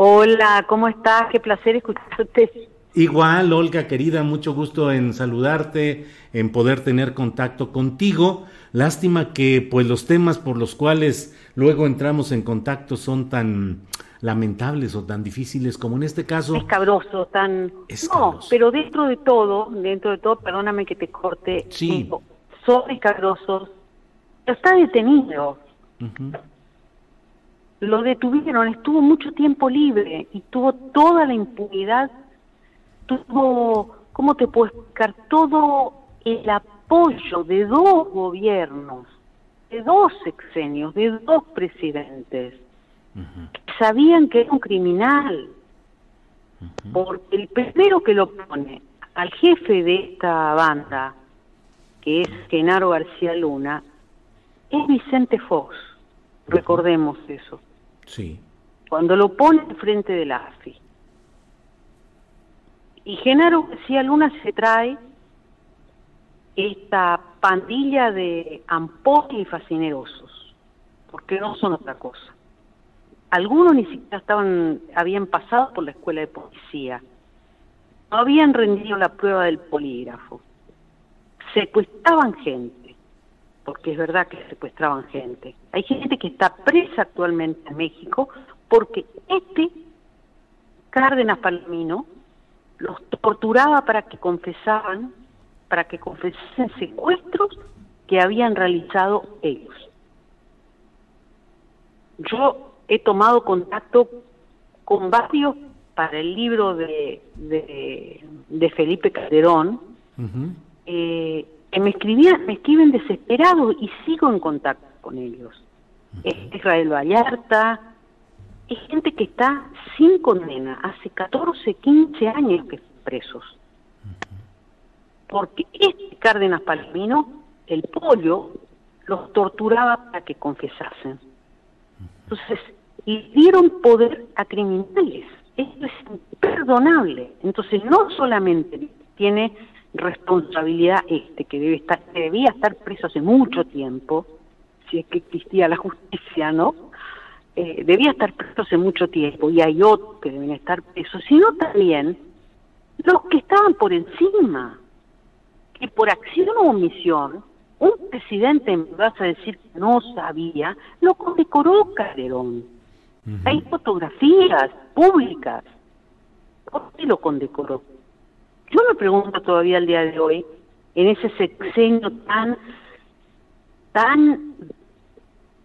Hola, ¿cómo estás? Qué placer escucharte. Igual, Olga, querida, mucho gusto en saludarte, en poder tener contacto contigo. Lástima que pues los temas por los cuales luego entramos en contacto son tan lamentables o tan difíciles como en este caso. Escabrosos, tan... No, pero dentro de todo, dentro de todo, perdóname que te corte, sí. son escabrosos, está detenido lo detuvieron, estuvo mucho tiempo libre y tuvo toda la impunidad, tuvo, ¿cómo te puedo explicar? Todo el apoyo de dos gobiernos, de dos sexenios, de dos presidentes, sabían que era un criminal, porque el primero que lo pone al jefe de esta banda, que es Genaro García Luna, es Vicente Fox, recordemos eso. Sí. Cuando lo pone frente de la AFI. Y Genaro García Luna se trae esta pandilla de ampos y fascinerosos, porque no son otra cosa. Algunos ni siquiera estaban, habían pasado por la escuela de policía, no habían rendido la prueba del polígrafo, secuestraban gente, porque es verdad que secuestraban gente. Hay gente que está presa actualmente en México porque este Cárdenas Palomino los torturaba para que confesaban, para que confesasen secuestros que habían realizado ellos. Yo he tomado contacto con varios para el libro de, de, Felipe Calderón, que me escribían, me escriben desesperados y sigo en contacto con ellos. Es Israel Vallarta, es gente que está sin condena, hace 14, 15 años que están presos. Porque este Cárdenas Palomino, el pollo, los torturaba para que confesasen. Entonces, y dieron poder a criminales. Esto es imperdonable. Entonces, no solamente tiene responsabilidad este, que debe estar, debía estar preso hace mucho tiempo, si es que existía la justicia, ¿no? Eh, debía estar preso hace mucho tiempo y hay otros que deben estar presos, sino también los que estaban por encima, que por acción o omisión, un presidente, me vas a decir que no sabía, lo condecoró Calderón. Hay fotografías públicas. ¿Por qué lo condecoró? Yo me pregunto todavía al día de hoy, en ese sexenio tan, tan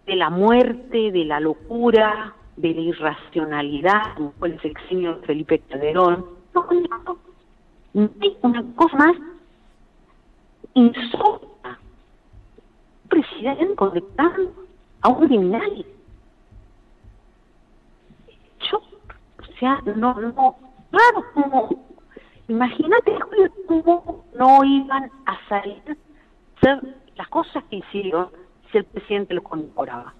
de la muerte, de la locura, de la irracionalidad, como fue el sexenio de Felipe Calderón, no, hay una cosa más insólita. Un presidente conectando a un criminal. Yo, o sea, no, no, claro, como Imagínate, cómo no iban a salir las cosas que hicieron si el presidente los condecoraba.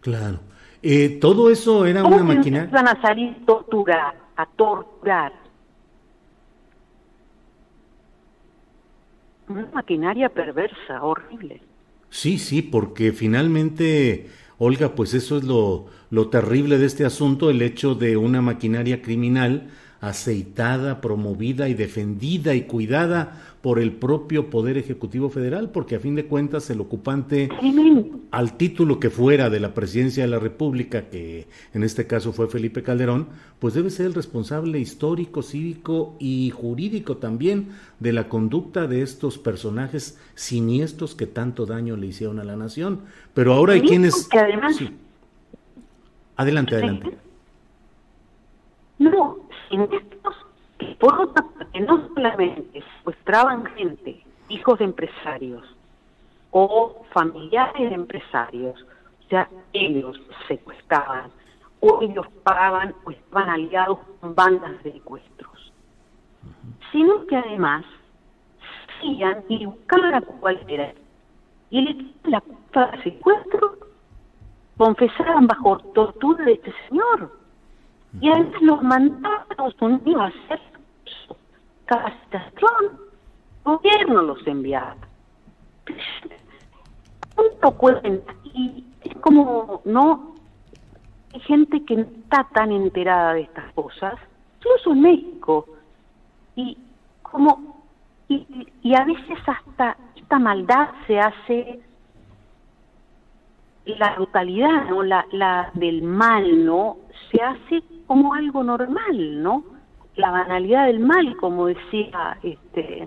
Claro. Eh, todo eso era una maquinaria. Iban a salir a a torturar. Una maquinaria perversa, horrible. Sí, sí, porque finalmente, Olga, pues eso es lo, lo terrible de este asunto, el hecho de una maquinaria criminal aceitada, promovida y defendida y cuidada por el propio Poder Ejecutivo Federal, porque a fin de cuentas el ocupante, al título que fuera de la presidencia de la República, que en este caso fue Felipe Calderón, pues debe ser el responsable histórico, cívico y jurídico también de la conducta de estos personajes siniestros que tanto daño le hicieron a la nación. Pero ahora hay quienes... Adelante, adelante. No, siniestros que no solamente secuestraban gente, hijos de empresarios o familiares de empresarios, o sea, ellos secuestraban o ellos pagaban o estaban aliados con bandas de secuestros, sino que además hacían y buscaban a cualquiera y le la culpa del secuestro, confesaban bajo tortura de este señor y a veces los Estados Unidos a hacer capacitación. El gobierno los enviaba. Punto cuenta. Y es como, no, hay gente que no está tan enterada de estas cosas, incluso en México. Y como, y, y a veces hasta esta maldad se hace la brutalidad, ¿no? La, la del mal, ¿no? Se hace como algo normal, ¿no? La banalidad del mal, como decía este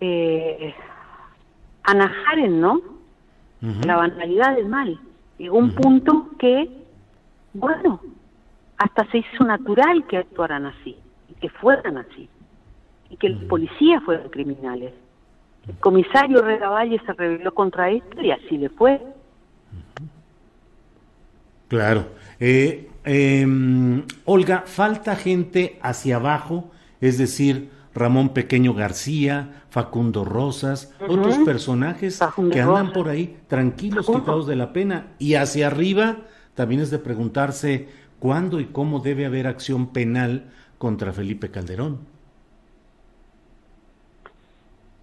eh, Ana ¿no? La banalidad del mal. Llegó un punto que, bueno, hasta se hizo natural que actuaran así, y que fueran así, y que los policías fueran criminales. El comisario Valle se rebeló contra esto y así le fue. Claro. Eh, em, Olga, falta gente hacia abajo, es decir, Ramón Pequeño García, Facundo Rosas, otros personajes que andan por ahí tranquilos, quitados de la pena. Y hacia arriba también es de preguntarse cuándo y cómo debe haber acción penal contra Felipe Calderón.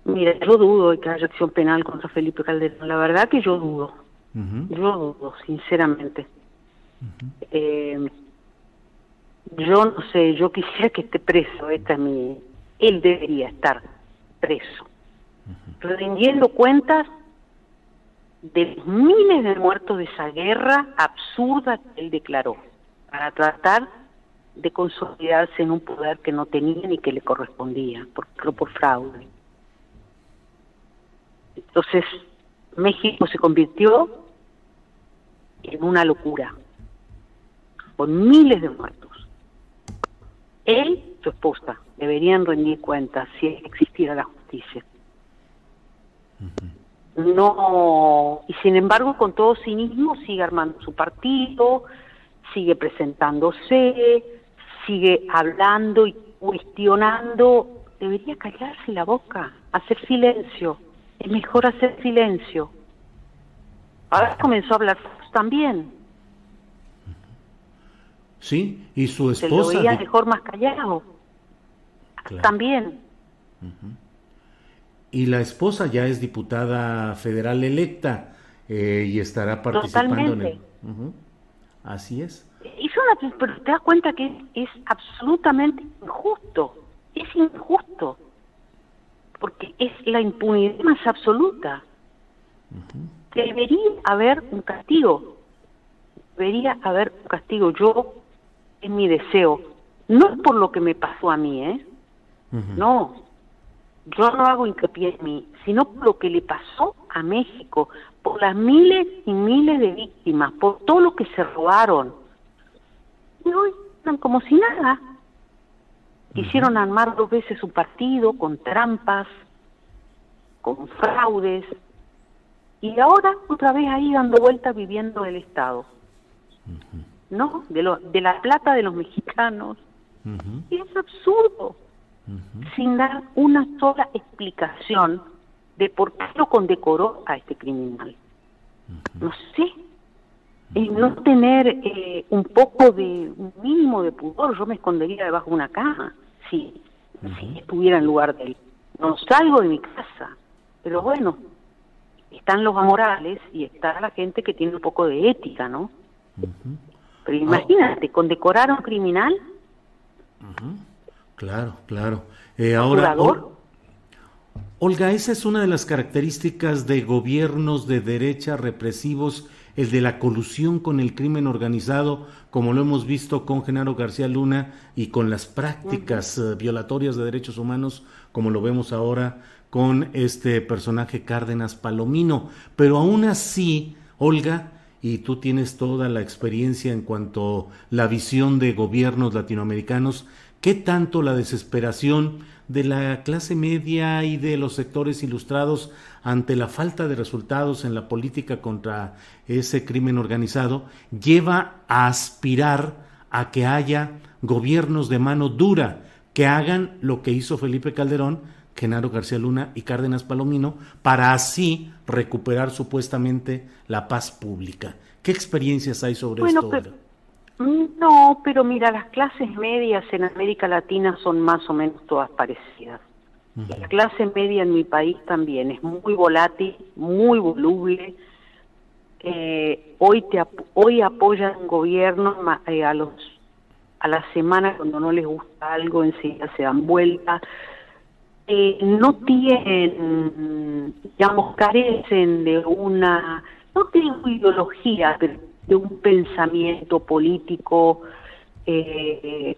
Mira, yo dudo que haya acción penal contra Felipe Calderón. La verdad que yo dudo. Yo dudo, sinceramente. Eh, yo no sé, yo quisiera que esté preso, esta es mi... Él debería estar preso, rindiendo cuentas de miles de muertos de esa guerra absurda que él declaró, para tratar de consolidarse en un poder que no tenía ni que le correspondía, por, por fraude. Entonces, México se convirtió en una locura con miles de muertos. Él, su esposa, deberían rendir cuentas si existiera la justicia. No, y sin embargo, con todo cinismo, sigue armando su partido, sigue presentándose, sigue hablando y cuestionando. Debería callarse la boca, hacer silencio. Es mejor hacer silencio. Ahora comenzó a hablar también. Sí, y su esposa. Se lo veía mejor más callado. También. Y la esposa ya es diputada federal electa eh, y estará participando en el. Así es. Hizo una, pero te das cuenta que es absolutamente injusto. Es injusto. Porque es la impunidad más absoluta. Debería haber un castigo. Debería haber un castigo. Yo es mi deseo. No es por lo que me pasó a mí, ¿eh? No, yo no hago hincapié en mí, sino por lo que le pasó a México, por las miles y miles de víctimas, por todo lo que se robaron. Y hoy están como si nada. Quisieron armar dos veces su partido con trampas, con fraudes, y ahora otra vez ahí dando vueltas viviendo el Estado. ¿No? De, lo, de la plata de los mexicanos. Y es absurdo, sin dar una sola explicación de por qué lo condecoró a este criminal. No sé, no tener eh, un poco de, un mínimo de pudor, yo me escondería debajo de una cama si, si estuviera en lugar de él. no salgo de mi casa, pero bueno, están los amorales y está la gente que tiene un poco de ética, ¿no? Pero imagínate, condecorar a un criminal. Claro, claro. Eh, ahora, Olga, esa es una de las características de gobiernos de derecha represivos, el de la colusión con el crimen organizado, como lo hemos visto con Genaro García Luna y con las prácticas eh, violatorias de derechos humanos, como lo vemos ahora con este personaje Cárdenas Palomino. Pero aún así, Olga, y tú tienes toda la experiencia en cuanto a la visión de gobiernos latinoamericanos, ¿qué tanto la desesperación de la clase media y de los sectores ilustrados ante la falta de resultados en la política contra ese crimen organizado lleva a aspirar a que haya gobiernos de mano dura que hagan lo que hizo Felipe Calderón, Genaro García Luna y Cárdenas Palomino para así recuperar supuestamente la paz pública. ¿Qué experiencias hay sobre esto? No, pero mira, las clases medias en América Latina son más o menos todas parecidas. La clase media en mi país también es muy volátil, muy voluble. Eh, hoy te hoy apoyan un gobierno eh, a los a la semana cuando no les gusta algo enseguida se dan vuelta. Eh, no tienen, digamos, carecen de una, no tienen ideología, pero de un pensamiento político. Eh...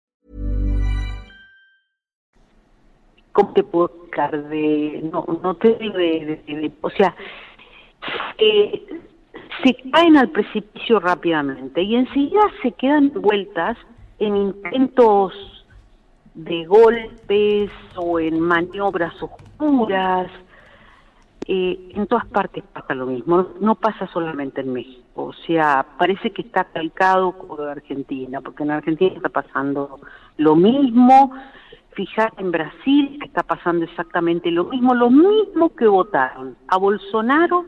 ¿Cómo te puedo explicar de no no te digo de, o sea, eh, se caen al precipicio rápidamente y enseguida se quedan vueltas en intentos de golpes o en maniobras oscuras. Eh, en todas partes pasa lo mismo, no pasa solamente en México, o sea, parece que está calcado de Argentina, porque en Argentina está pasando lo mismo, fíjate en Brasil está pasando exactamente lo mismo, lo mismo que votaron a Bolsonaro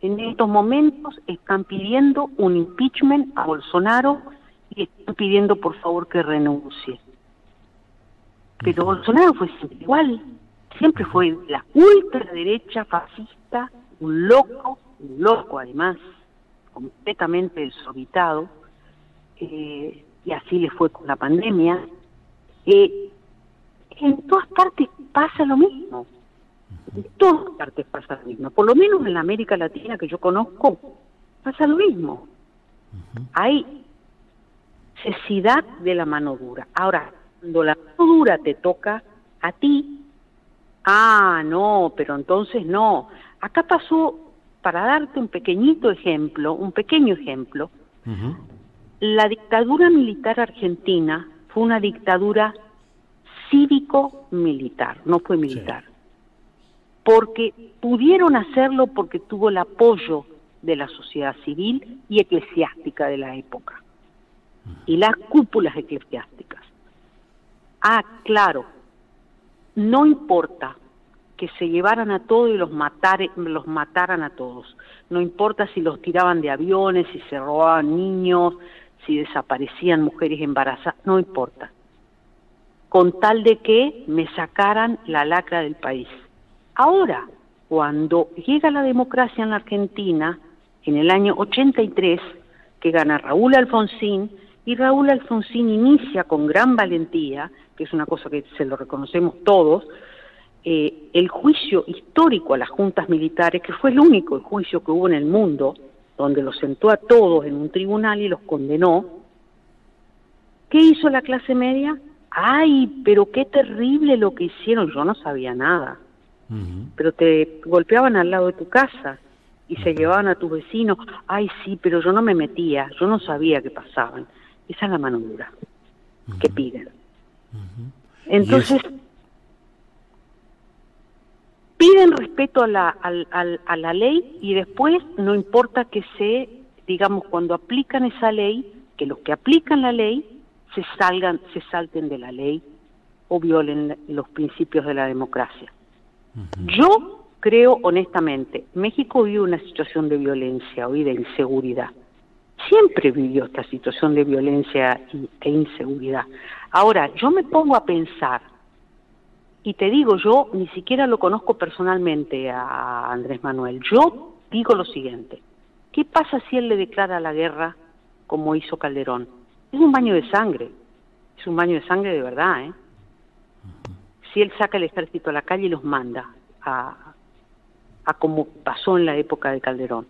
en estos momentos están pidiendo un impeachment a Bolsonaro y están pidiendo por favor que renuncie. Pero Bolsonaro fue siempre igual, siempre fue la ultraderecha fascista, un loco, un loco además, completamente desorbitado, eh, y así le fue con la pandemia. Eh, en todas partes pasa lo mismo, en todas partes pasa lo mismo, por lo menos en la América Latina que yo conozco, pasa lo mismo. Hay necesidad de la mano dura. Ahora, cuando la mano dura te toca a ti, ah, no, pero entonces no. Acá pasó, para darte un pequeñito ejemplo, un pequeño ejemplo, la dictadura militar argentina fue una dictadura cívico-militar, no fue militar. Porque pudieron hacerlo porque tuvo el apoyo de la sociedad civil y eclesiástica de la época y las cúpulas eclesiásticas. Ah, claro, no importa que se llevaran a todos y los, los mataran a todos. No importa si los tiraban de aviones, si se robaban niños, si desaparecían mujeres embarazadas, no importa. Con tal de que me sacaran la lacra del país. Ahora, cuando llega la democracia en la Argentina, en el año 83, que gana Raúl Alfonsín, Y Raúl Alfonsín inicia con gran valentía, que es una cosa que se lo reconocemos todos, eh, el juicio histórico a las juntas militares, que fue el único juicio que hubo en el mundo, donde los sentó a todos en un tribunal y los condenó. ¿Qué hizo la clase media? Ay, pero qué terrible lo que hicieron. Yo no sabía nada. Pero te golpeaban al lado de tu casa y se llevaban a tus vecinos. Ay, sí, pero yo no me metía. Yo no sabía qué pasaban. Esa es la mano dura que piden. Entonces, piden respeto a la, a la ley y después no importa que se, digamos, cuando aplican esa ley, que los que aplican la ley se salgan, se salten de la ley o violen los principios de la democracia. Yo creo honestamente, México vive una situación de violencia hoy de inseguridad. Siempre vivió esta situación de violencia e inseguridad. Ahora, yo me pongo a pensar y te digo, yo ni siquiera lo conozco personalmente a Andrés Manuel. Yo digo lo siguiente, ¿qué pasa si él le declara la guerra como hizo Calderón? Es un baño de sangre, es un baño de sangre de verdad, ¿eh? Si él saca el ejército a la calle y los manda a, a como pasó en la época de Calderón.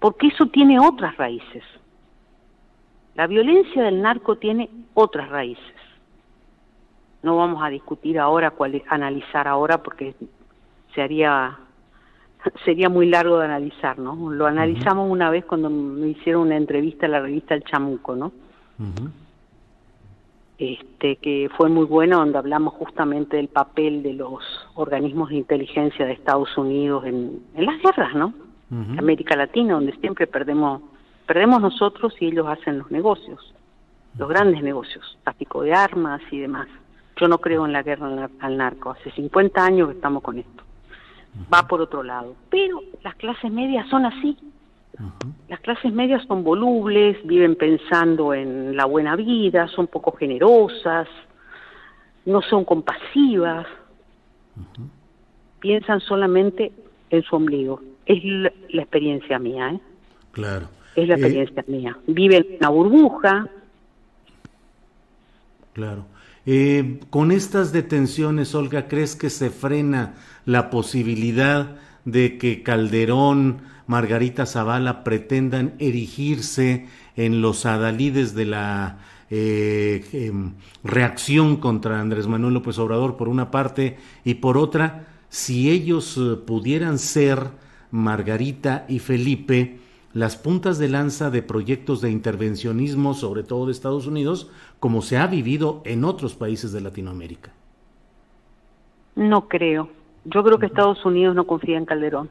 Porque eso tiene otras raíces. La violencia del narco tiene otras raíces no vamos a discutir ahora, analizar ahora, porque se haría, sería muy largo de analizar, ¿no? Lo analizamos una vez cuando me hicieron una entrevista en la revista El Chamuco, ¿no? Este, que fue muy bueno, donde hablamos justamente del papel de los organismos de inteligencia de Estados Unidos en, las guerras, ¿no? América Latina, donde siempre perdemos, perdemos nosotros y ellos hacen los negocios, los grandes negocios, tráfico de armas y demás. Yo no creo en la guerra al narco. Hace 50 años que estamos con esto. Va por otro lado. Pero las clases medias son así. Las clases medias son volubles, viven pensando en la buena vida, son poco generosas, no son compasivas, piensan solamente en su ombligo. Es la, experiencia mía, ¿eh? Claro. Es la eh, experiencia mía. Viven en una burbuja. Claro. Eh, con estas detenciones, Olga, ¿crees que se frena la posibilidad de que Calderón, Margarita Zavala pretendan erigirse en los adalides de la eh, em, reacción contra Andrés Manuel López Obrador por una parte y por otra, si ellos eh, pudieran ser Margarita y Felipe, las puntas de lanza de proyectos de intervencionismo, sobre todo de Estados Unidos, como se ha vivido en otros países de Latinoamérica? No creo. Yo creo que Estados Unidos no confía en Calderón.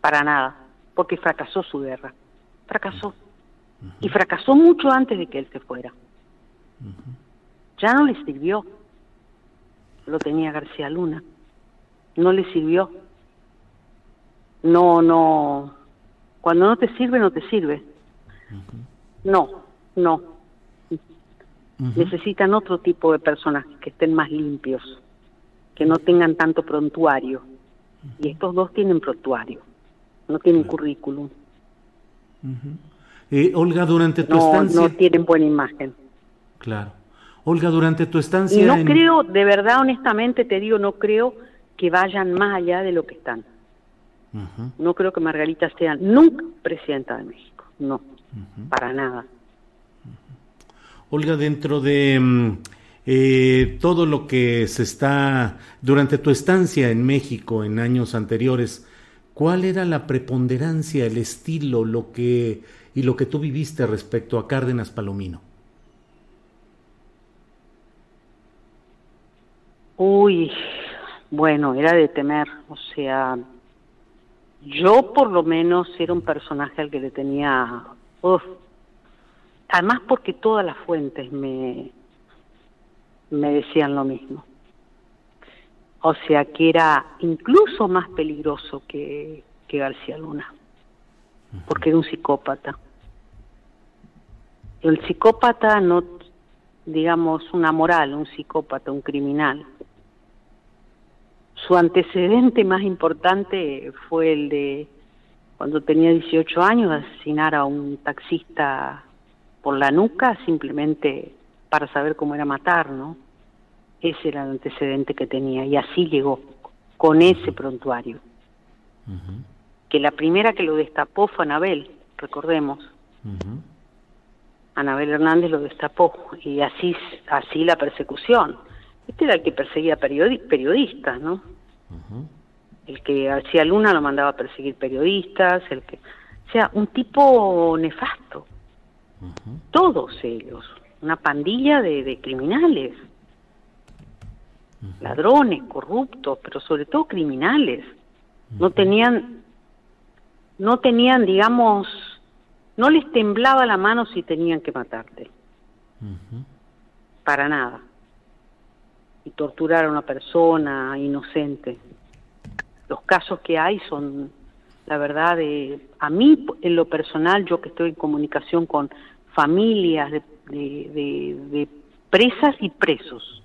Para nada, porque fracasó su guerra. Fracasó. Y fracasó mucho antes de que él se fuera. Ya no le sirvió. Lo tenía García Luna. No le sirvió no, no, cuando no te sirve, no te sirve. No, no. Necesitan otro tipo de personas que estén más limpios, que no tengan tanto prontuario. Y estos dos tienen prontuario, no tienen currículum. Eh, Olga, durante tu no, estancia... No tienen buena imagen. Claro. Olga, durante tu estancia... Y no creo, de verdad, honestamente te digo, no creo que vayan más allá de lo que están. No creo que Margarita sea nunca presidenta de México, no, para nada. Olga, dentro de mm, eh, todo lo que se está, durante tu estancia en México en años anteriores, ¿cuál era la preponderancia, el estilo, lo que y lo que tú viviste respecto a Cárdenas Palomino? Uy, bueno, era de temer, o sea, yo por lo menos era un personaje al que le tenía... Además porque todas las fuentes me, me decían lo mismo. O sea que era incluso más peligroso que, que García Luna, porque era un psicópata. El psicópata no, digamos, una moral, un psicópata, un criminal, su antecedente más importante fue el de cuando tenía 18 años, asesinar a un taxista por la nuca simplemente para saber cómo era matar, ¿no? Ese era el antecedente que tenía y así llegó, con ese prontuario. Que la primera que lo destapó fue Anabel, recordemos. Anabel Hernández lo destapó y así, así la persecución. Este era el que perseguía periodistas, ¿no? El que hacía Luna lo mandaba a perseguir periodistas, el que... O sea, un tipo nefasto. Todos ellos, una pandilla de, criminales, ladrones, corruptos, pero sobre todo criminales. No tenían, no tenían, digamos, no les temblaba la mano si tenían que matarte. Para nada. Y torturar a una persona inocente. Los casos que hay son, la verdad, de, a mí en lo personal, yo que estoy en comunicación con familias de, de, presas y presos,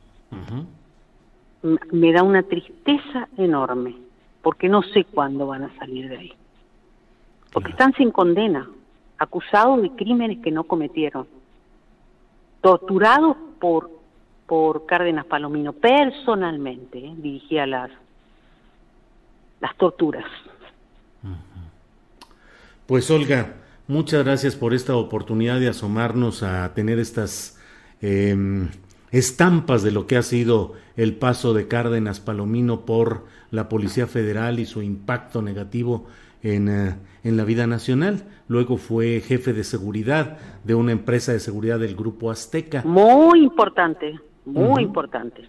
me da una tristeza enorme, porque no sé cuándo van a salir de ahí. Porque están sin condena, acusados de crímenes que no cometieron, torturados por, por Cárdenas Palomino, personalmente, ¿eh? dirigía las, las torturas. Pues Olga, muchas gracias por esta oportunidad de asomarnos a tener estas em, estampas de lo que ha sido el paso de Cárdenas Palomino por la Policía Federal y su impacto negativo en, eh, en, la vida nacional. Luego fue jefe de seguridad de una empresa de seguridad del Grupo Azteca. Muy importante, muy importante.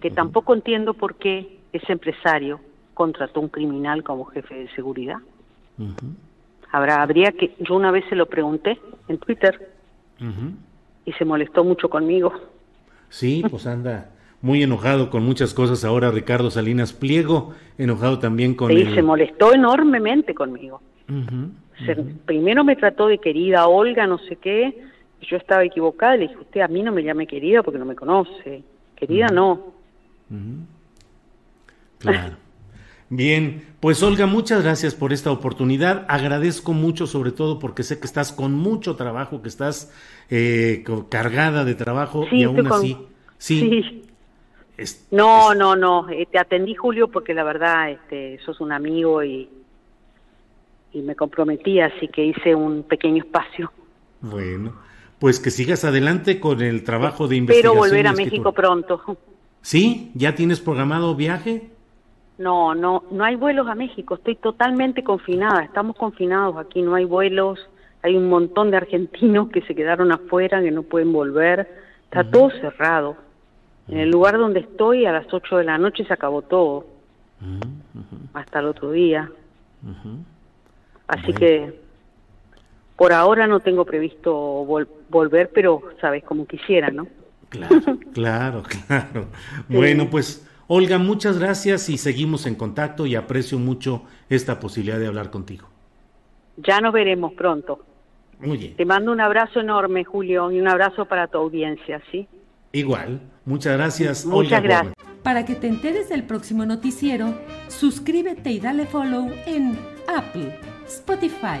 que tampoco entiendo por qué ese empresario contrató un criminal como jefe de seguridad. Habrá, habría que, yo una vez se lo pregunté en Twitter y se molestó mucho conmigo. Sí, pues anda muy enojado con muchas cosas ahora Ricardo Salinas Pliego, enojado también con... Sí, se molestó enormemente conmigo. primero me trató de querida Olga, no sé qué, yo estaba equivocada, le dije, usted a mí no me llame querida porque no me conoce, querida no. Claro. Bien, pues Olga, muchas gracias por esta oportunidad. Agradezco mucho, sobre todo porque sé que estás con mucho trabajo, que estás eh, cargada de trabajo y aún así. Sí. no, no, no. Eh, te atendí, Julio, porque la verdad, este, sos un amigo y, y me comprometí, así que hice un pequeño espacio. Bueno, pues que sigas adelante con el trabajo de investigación. Espero volver a México pronto. ¿Sí? ¿Ya tienes programado viaje? No, no, no hay vuelos a México, estoy totalmente confinada, estamos confinados aquí, no hay vuelos, hay un montón de argentinos que se quedaron afuera, que no pueden volver, está todo cerrado. En el lugar donde estoy a las 8 de la noche se acabó todo, hasta el otro día. Así que por ahora no tengo previsto volver, pero sabes como quisiera, ¿no? Claro, claro, claro. Bueno, pues Olga, muchas gracias y seguimos en contacto y aprecio mucho esta posibilidad de hablar contigo. Ya nos veremos pronto. Muy bien. Te mando un abrazo enorme, Julio, y un abrazo para tu audiencia, ¿sí? Igual. Muchas gracias. Muchas gracias. Para que te enteres del próximo noticiero, suscríbete y dale follow en Apple, Spotify,